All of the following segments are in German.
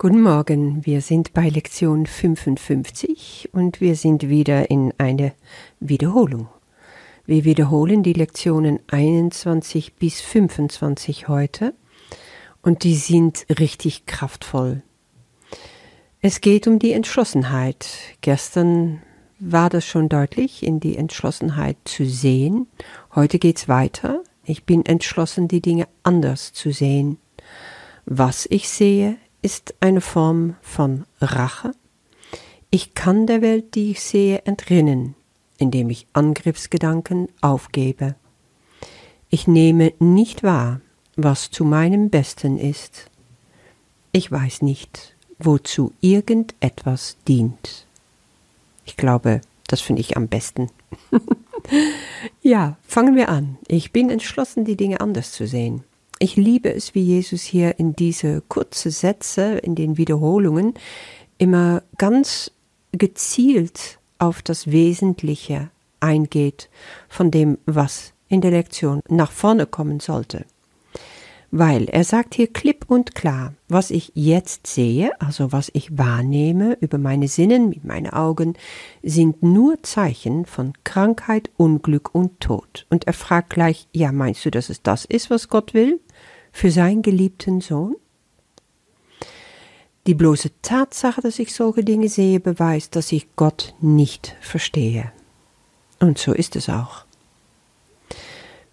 Guten Morgen, wir sind bei Lektion 55 und wir sind wieder in eine Wiederholung. Wir wiederholen die Lektionen 21 bis 25 heute und die sind richtig kraftvoll. Es geht um die Entschlossenheit. Gestern war das schon deutlich, in die Entschlossenheit zu sehen. Heute geht's weiter. Ich bin entschlossen, die Dinge anders zu sehen. Was ich sehe, ist eine Form von Rache. Ich kann der Welt, die ich sehe, entrinnen, indem ich Angriffsgedanken aufgebe. Ich nehme nicht wahr, was zu meinem Besten ist. Ich weiß nicht, wozu irgendetwas dient. Ich glaube, das finde ich am besten. ja, fangen wir an. Ich bin entschlossen, die Dinge anders zu sehen. Ich liebe es, wie Jesus hier in diese kurze Sätze, in den Wiederholungen, immer ganz gezielt auf das Wesentliche eingeht von dem, was in der Lektion nach vorne kommen sollte weil er sagt hier klipp und klar, was ich jetzt sehe, also was ich wahrnehme über meine Sinnen mit meinen Augen, sind nur Zeichen von Krankheit, Unglück und Tod. Und er fragt gleich, ja, meinst du, dass es das ist, was Gott will für seinen geliebten Sohn? Die bloße Tatsache, dass ich solche Dinge sehe, beweist, dass ich Gott nicht verstehe. Und so ist es auch.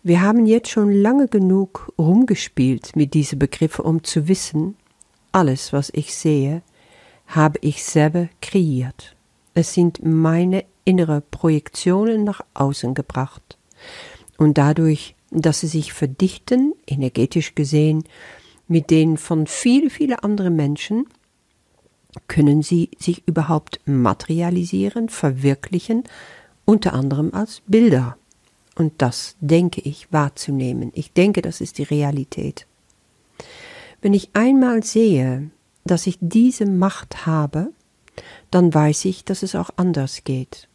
Wir haben jetzt schon lange genug rumgespielt mit diesen Begriffen, um zu wissen, alles, was ich sehe, habe ich selber kreiert. Es sind meine innere Projektionen nach außen gebracht. Und dadurch, dass sie sich verdichten, energetisch gesehen, mit denen von vielen, vielen anderen Menschen, können sie sich überhaupt materialisieren, verwirklichen, unter anderem als Bilder und das denke ich wahrzunehmen. Ich denke, das ist die Realität. Wenn ich einmal sehe, dass ich diese Macht habe, dann weiß ich, dass es auch anders geht.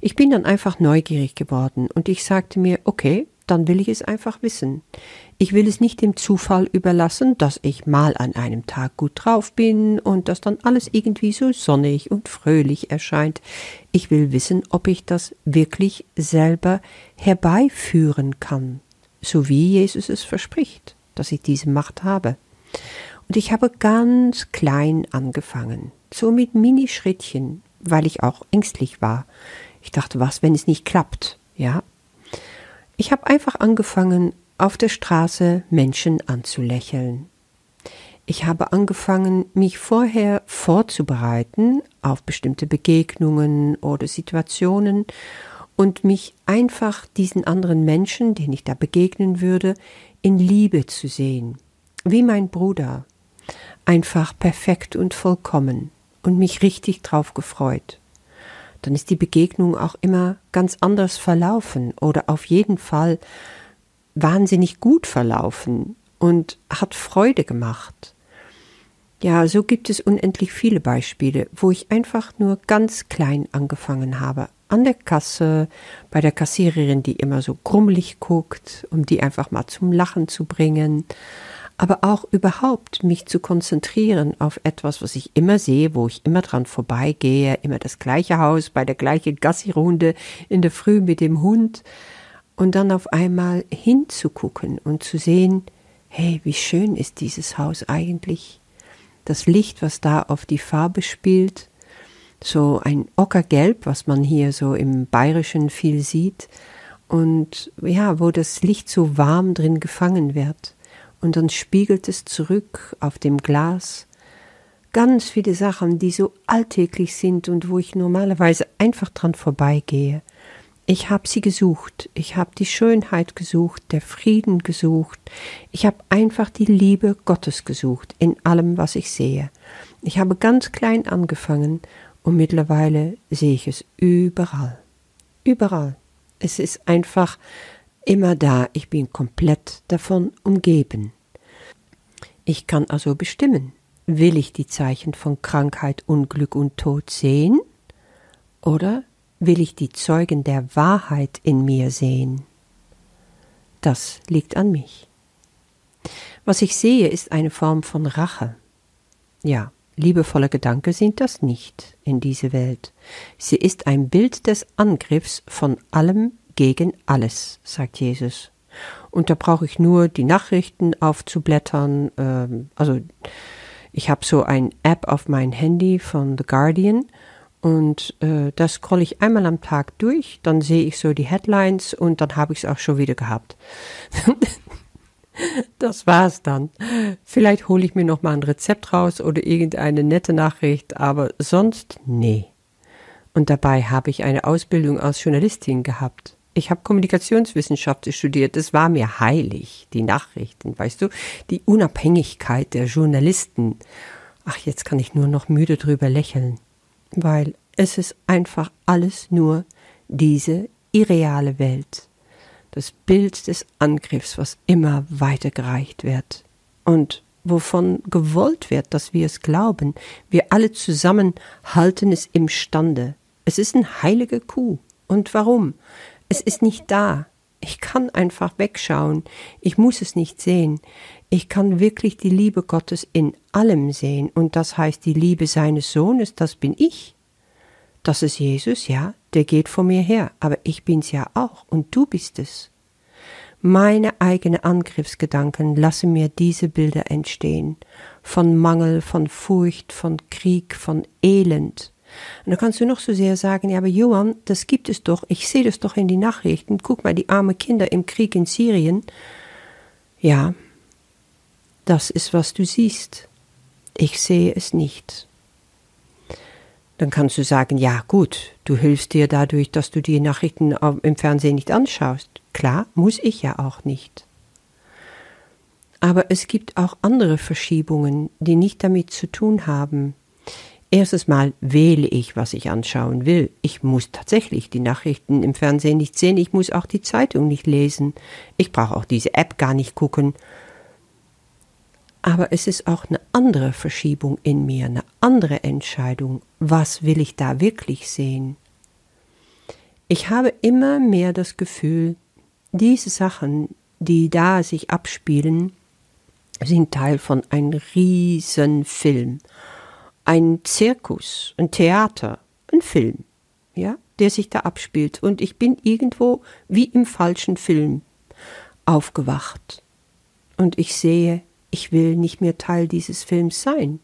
Ich bin dann einfach neugierig geworden und ich sagte mir, okay, dann will ich es einfach wissen. Ich will es nicht dem Zufall überlassen, dass ich mal an einem Tag gut drauf bin und dass dann alles irgendwie so sonnig und fröhlich erscheint. Ich will wissen, ob ich das wirklich selber herbeiführen kann, so wie Jesus es verspricht, dass ich diese Macht habe. Und ich habe ganz klein angefangen, so mit Minischrittchen, weil ich auch ängstlich war. Ich dachte, was, wenn es nicht klappt? Ja, ich habe einfach angefangen, auf der Straße Menschen anzulächeln. Ich habe angefangen, mich vorher vorzubereiten auf bestimmte Begegnungen oder Situationen und mich einfach diesen anderen Menschen, den ich da begegnen würde, in Liebe zu sehen, wie mein Bruder, einfach perfekt und vollkommen und mich richtig drauf gefreut dann ist die Begegnung auch immer ganz anders verlaufen oder auf jeden Fall wahnsinnig gut verlaufen und hat Freude gemacht. Ja, so gibt es unendlich viele Beispiele, wo ich einfach nur ganz klein angefangen habe. An der Kasse, bei der Kassiererin, die immer so grummelig guckt, um die einfach mal zum Lachen zu bringen aber auch überhaupt mich zu konzentrieren auf etwas, was ich immer sehe, wo ich immer dran vorbeigehe, immer das gleiche Haus bei der gleichen Gassi-Runde in der Früh mit dem Hund. Und dann auf einmal hinzugucken und zu sehen, hey, wie schön ist dieses Haus eigentlich? Das Licht, was da auf die Farbe spielt, so ein Ockergelb, was man hier so im Bayerischen viel sieht, und ja, wo das Licht so warm drin gefangen wird und dann spiegelt es zurück auf dem Glas ganz viele Sachen, die so alltäglich sind und wo ich normalerweise einfach dran vorbeigehe. Ich habe sie gesucht, ich habe die Schönheit gesucht, der Frieden gesucht, ich habe einfach die Liebe Gottes gesucht in allem, was ich sehe. Ich habe ganz klein angefangen und mittlerweile sehe ich es überall. Überall. Es ist einfach immer da, ich bin komplett davon umgeben. Ich kann also bestimmen, will ich die Zeichen von Krankheit, Unglück und Tod sehen oder will ich die Zeugen der Wahrheit in mir sehen? Das liegt an mich. Was ich sehe, ist eine Form von Rache. Ja, liebevolle Gedanken sind das nicht in dieser Welt. Sie ist ein Bild des Angriffs von allem gegen alles, sagt Jesus. Und da brauche ich nur die Nachrichten aufzublättern. Ähm, also ich habe so ein App auf mein Handy von The Guardian und äh, das scrolle ich einmal am Tag durch, dann sehe ich so die Headlines und dann habe ich es auch schon wieder gehabt. das war's dann. Vielleicht hole ich mir noch mal ein Rezept raus oder irgendeine nette Nachricht, aber sonst nee. Und dabei habe ich eine Ausbildung als Journalistin gehabt. Ich habe Kommunikationswissenschaft studiert. Es war mir heilig, die Nachrichten, weißt du, die Unabhängigkeit der Journalisten. Ach, jetzt kann ich nur noch müde drüber lächeln weil es ist einfach alles nur diese irreale Welt, das Bild des Angriffs, was immer weitergereicht wird und wovon gewollt wird, dass wir es glauben. Wir alle zusammen halten es imstande. Es ist ein heilige Kuh. Und warum? Es ist nicht da. Ich kann einfach wegschauen. Ich muss es nicht sehen. Ich kann wirklich die Liebe Gottes in allem sehen. Und das heißt, die Liebe seines Sohnes, das bin ich. Das ist Jesus, ja, der geht vor mir her, aber ich bin's ja auch und du bist es. Meine eigenen Angriffsgedanken lassen mir diese Bilder entstehen. Von Mangel, von Furcht, von Krieg, von Elend. Und da kannst du noch so sehr sagen, ja, aber Johann, das gibt es doch, ich sehe das doch in die Nachrichten, guck mal, die armen Kinder im Krieg in Syrien. Ja, das ist, was du siehst. Ich sehe es nicht dann kannst du sagen, ja gut, du hilfst dir dadurch, dass du die Nachrichten im Fernsehen nicht anschaust. Klar, muss ich ja auch nicht. Aber es gibt auch andere Verschiebungen, die nicht damit zu tun haben. Erstes Mal wähle ich, was ich anschauen will. Ich muss tatsächlich die Nachrichten im Fernsehen nicht sehen, ich muss auch die Zeitung nicht lesen. Ich brauche auch diese App gar nicht gucken aber es ist auch eine andere Verschiebung in mir, eine andere Entscheidung. Was will ich da wirklich sehen? Ich habe immer mehr das Gefühl, diese Sachen, die da sich abspielen, sind Teil von einem riesen Film. Ein Zirkus, ein Theater, ein Film, ja, der sich da abspielt. Und ich bin irgendwo wie im falschen Film aufgewacht. Und ich sehe, ich will nicht mehr Teil dieses Films sein.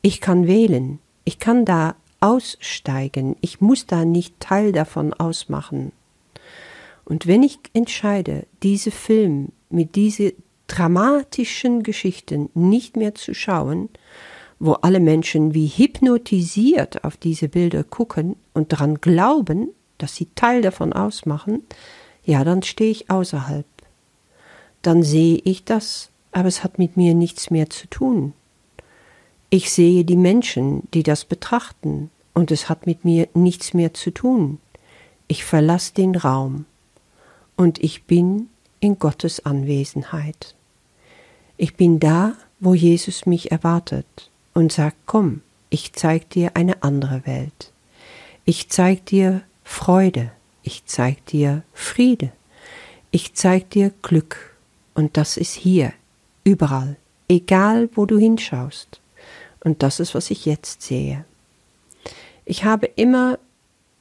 Ich kann wählen, ich kann da aussteigen, ich muss da nicht Teil davon ausmachen. Und wenn ich entscheide, diese Film mit diese dramatischen Geschichten nicht mehr zu schauen, wo alle Menschen wie hypnotisiert auf diese Bilder gucken und daran glauben, dass sie Teil davon ausmachen, ja, dann stehe ich außerhalb. Dann sehe ich das aber es hat mit mir nichts mehr zu tun. Ich sehe die Menschen, die das betrachten, und es hat mit mir nichts mehr zu tun. Ich verlasse den Raum, und ich bin in Gottes Anwesenheit. Ich bin da, wo Jesus mich erwartet und sagt, komm, ich zeig dir eine andere Welt. Ich zeig dir Freude, ich zeig dir Friede, ich zeig dir Glück, und das ist hier Überall, egal wo du hinschaust. Und das ist, was ich jetzt sehe. Ich habe immer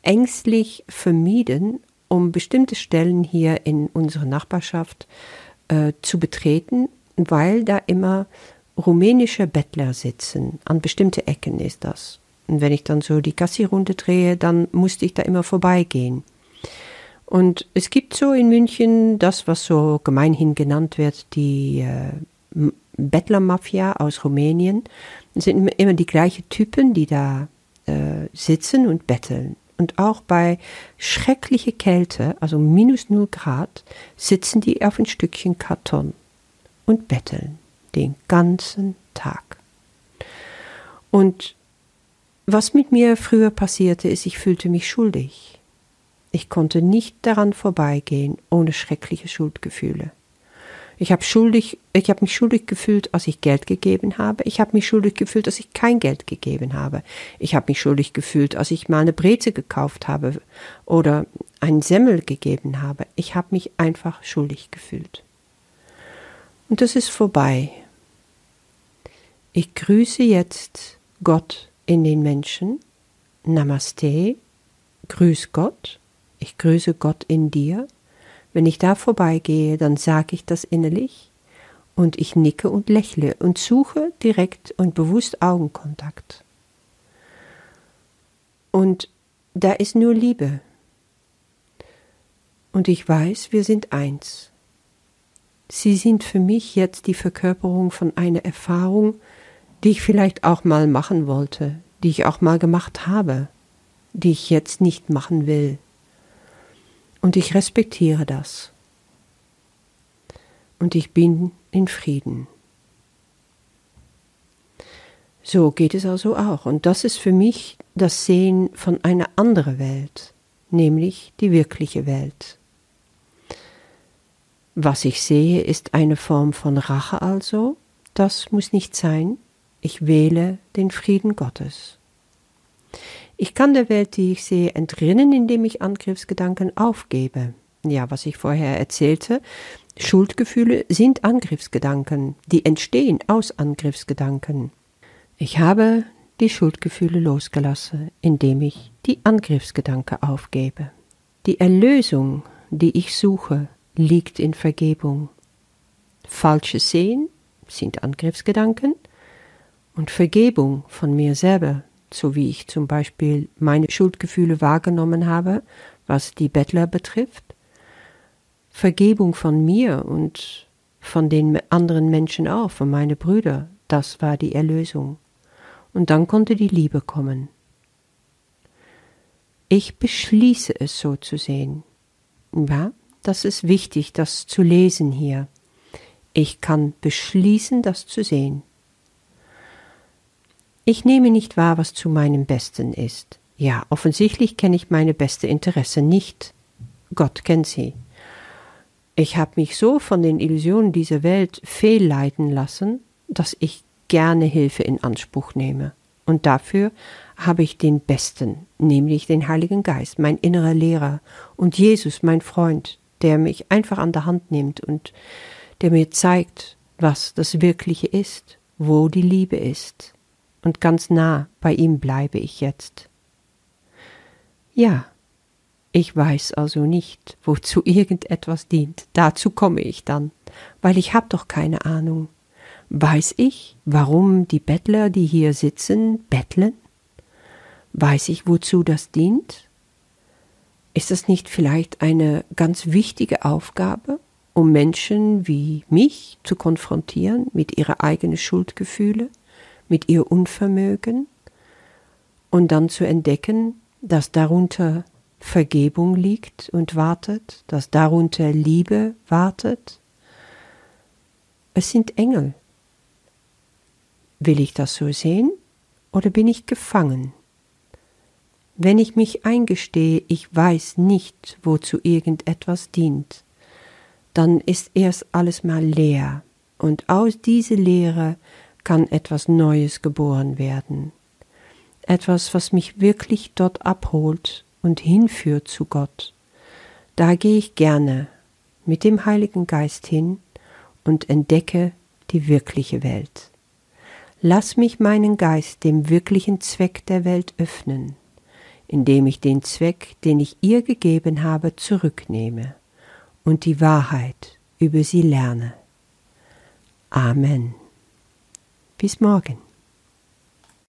ängstlich vermieden, um bestimmte Stellen hier in unserer Nachbarschaft äh, zu betreten, weil da immer rumänische Bettler sitzen. An bestimmte Ecken ist das. Und wenn ich dann so die Gassi-Runde drehe, dann musste ich da immer vorbeigehen. Und es gibt so in München das, was so gemeinhin genannt wird, die äh, Bettlermafia aus Rumänien. Es sind immer die gleichen Typen, die da äh, sitzen und betteln. Und auch bei schrecklicher Kälte, also minus 0 Grad, sitzen die auf ein Stückchen Karton und betteln den ganzen Tag. Und was mit mir früher passierte, ist, ich fühlte mich schuldig. Ich konnte nicht daran vorbeigehen ohne schreckliche Schuldgefühle. Ich habe schuldig, ich habe mich schuldig gefühlt, als ich Geld gegeben habe. Ich habe mich schuldig gefühlt, als ich kein Geld gegeben habe. Ich habe mich schuldig gefühlt, als ich mal eine Breze gekauft habe oder einen Semmel gegeben habe. Ich habe mich einfach schuldig gefühlt. Und das ist vorbei. Ich grüße jetzt Gott in den Menschen. Namaste, grüß Gott, ich grüße Gott in dir. Wenn ich da vorbeigehe, dann sage ich das innerlich und ich nicke und lächle und suche direkt und bewusst Augenkontakt. Und da ist nur Liebe. Und ich weiß, wir sind eins. Sie sind für mich jetzt die Verkörperung von einer Erfahrung, die ich vielleicht auch mal machen wollte, die ich auch mal gemacht habe, die ich jetzt nicht machen will. Und ich respektiere das. Und ich bin in Frieden. So geht es also auch. Und das ist für mich das Sehen von einer anderen Welt, nämlich die wirkliche Welt. Was ich sehe, ist eine Form von Rache also. Das muss nicht sein. Ich wähle den Frieden Gottes. Ich kann der Welt, die ich sehe, entrinnen, indem ich Angriffsgedanken aufgebe. Ja, was ich vorher erzählte, Schuldgefühle sind Angriffsgedanken, die entstehen aus Angriffsgedanken. Ich habe die Schuldgefühle losgelassen, indem ich die Angriffsgedanke aufgebe. Die Erlösung, die ich suche, liegt in Vergebung. Falsches Sehen sind Angriffsgedanken und Vergebung von mir selber, so wie ich zum Beispiel meine Schuldgefühle wahrgenommen habe, was die Bettler betrifft, Vergebung von mir und von den anderen Menschen auch, von meinen Brüdern, das war die Erlösung. Und dann konnte die Liebe kommen. Ich beschließe es so zu sehen. Ja, das ist wichtig, das zu lesen hier. Ich kann beschließen, das zu sehen. Ich nehme nicht wahr, was zu meinem Besten ist. Ja, offensichtlich kenne ich meine beste Interesse nicht. Gott kennt sie. Ich habe mich so von den Illusionen dieser Welt fehlleiten lassen, dass ich gerne Hilfe in Anspruch nehme. Und dafür habe ich den Besten, nämlich den Heiligen Geist, mein innerer Lehrer, und Jesus, mein Freund, der mich einfach an der Hand nimmt und der mir zeigt, was das Wirkliche ist, wo die Liebe ist. Und ganz nah bei ihm bleibe ich jetzt. Ja, ich weiß also nicht, wozu irgendetwas dient. Dazu komme ich dann, weil ich hab doch keine Ahnung. Weiß ich, warum die Bettler, die hier sitzen, betteln? Weiß ich, wozu das dient? Ist das nicht vielleicht eine ganz wichtige Aufgabe, um Menschen wie mich zu konfrontieren mit ihrer eigenen Schuldgefühle, mit ihr Unvermögen und dann zu entdecken, dass darunter Vergebung liegt und wartet, dass darunter Liebe wartet? Es sind Engel. Will ich das so sehen oder bin ich gefangen? Wenn ich mich eingestehe, ich weiß nicht, wozu irgendetwas dient, dann ist erst alles mal leer, und aus dieser Leere kann etwas Neues geboren werden. Etwas, was mich wirklich dort abholt und hinführt zu Gott. Da gehe ich gerne mit dem Heiligen Geist hin und entdecke die wirkliche Welt. Lass mich meinen Geist dem wirklichen Zweck der Welt öffnen indem ich den Zweck, den ich ihr gegeben habe, zurücknehme und die Wahrheit über sie lerne. Amen. Bis morgen.